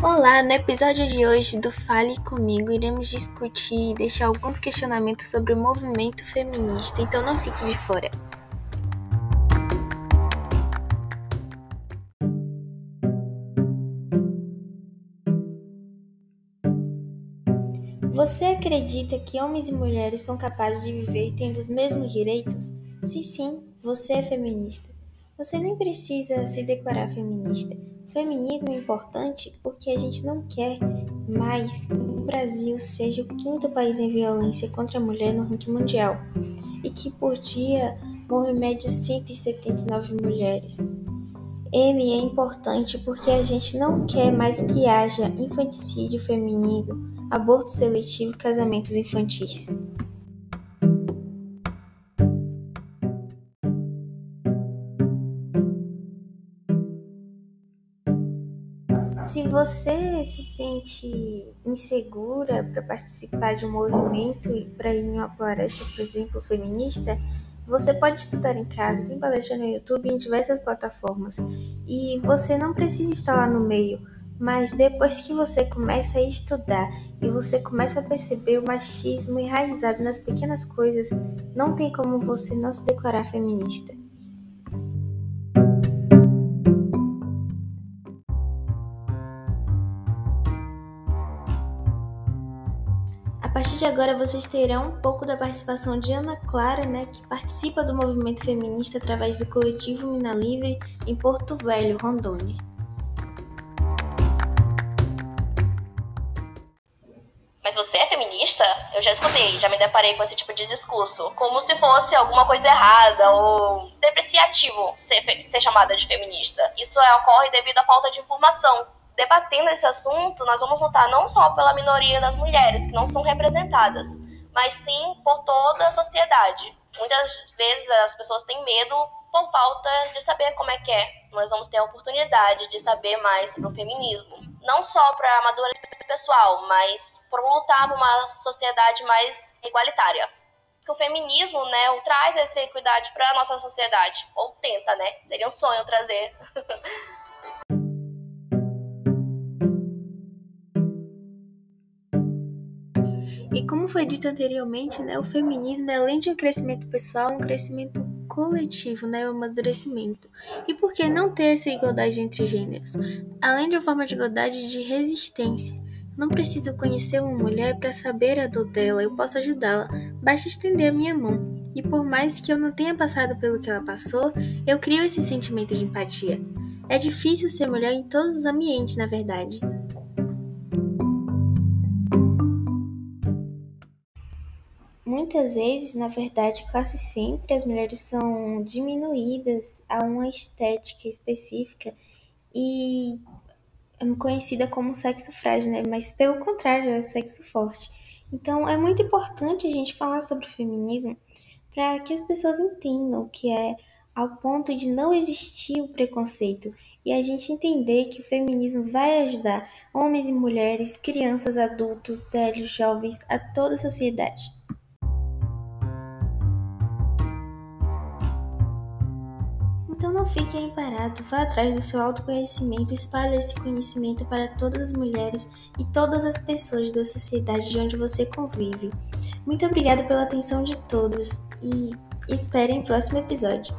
Olá, no episódio de hoje do Fale Comigo, iremos discutir e deixar alguns questionamentos sobre o movimento feminista, então não fique de fora. Você acredita que homens e mulheres são capazes de viver tendo os mesmos direitos? Se sim, você é feminista. Você nem precisa se declarar feminista. Feminismo é importante porque a gente não quer mais que o Brasil seja o quinto país em violência contra a mulher no ranking mundial e que por dia morre em média 179 mulheres. Ele é importante porque a gente não quer mais que haja infanticídio feminino, aborto seletivo e casamentos infantis. Se você se sente insegura para participar de um movimento para ir em uma floresta, por exemplo, feminista, você pode estudar em casa, tem palestra no YouTube em diversas plataformas. E você não precisa estar lá no meio, mas depois que você começa a estudar e você começa a perceber o machismo enraizado nas pequenas coisas, não tem como você não se declarar feminista. Partir de agora vocês terão um pouco da participação de Ana Clara, né, que participa do movimento feminista através do coletivo Mina Livre em Porto Velho, Rondônia. Mas você é feminista? Eu já escutei, já me deparei com esse tipo de discurso. Como se fosse alguma coisa errada ou depreciativo ser, ser chamada de feminista. Isso ocorre devido à falta de informação debatendo esse assunto, nós vamos lutar não só pela minoria das mulheres que não são representadas, mas sim por toda a sociedade. Muitas vezes as pessoas têm medo por falta de saber como é que é. Nós vamos ter a oportunidade de saber mais sobre o feminismo, não só para amadurecimento pessoal, mas para lutar por uma sociedade mais igualitária. Que o feminismo, né, traz essa equidade para a nossa sociedade, ou tenta, né? Seria um sonho trazer. como foi dito anteriormente, né, o feminismo é além de um crescimento pessoal, um crescimento coletivo, né, um amadurecimento. E por que não ter essa igualdade entre gêneros? Além de uma forma de igualdade de resistência. Não preciso conhecer uma mulher para saber a dor dela, eu posso ajudá-la, basta estender a minha mão. E por mais que eu não tenha passado pelo que ela passou, eu crio esse sentimento de empatia. É difícil ser mulher em todos os ambientes, na verdade. Muitas vezes, na verdade, quase sempre, as mulheres são diminuídas a uma estética específica e é conhecida como sexo frágil, né? Mas pelo contrário, é sexo forte. Então, é muito importante a gente falar sobre o feminismo para que as pessoas entendam o que é ao ponto de não existir o preconceito e a gente entender que o feminismo vai ajudar homens e mulheres, crianças, adultos, velhos, jovens, a toda a sociedade. Então não fique aí parado, vá atrás do seu autoconhecimento, espalhe esse conhecimento para todas as mulheres e todas as pessoas da sociedade de onde você convive. Muito obrigada pela atenção de todos e espere o próximo episódio.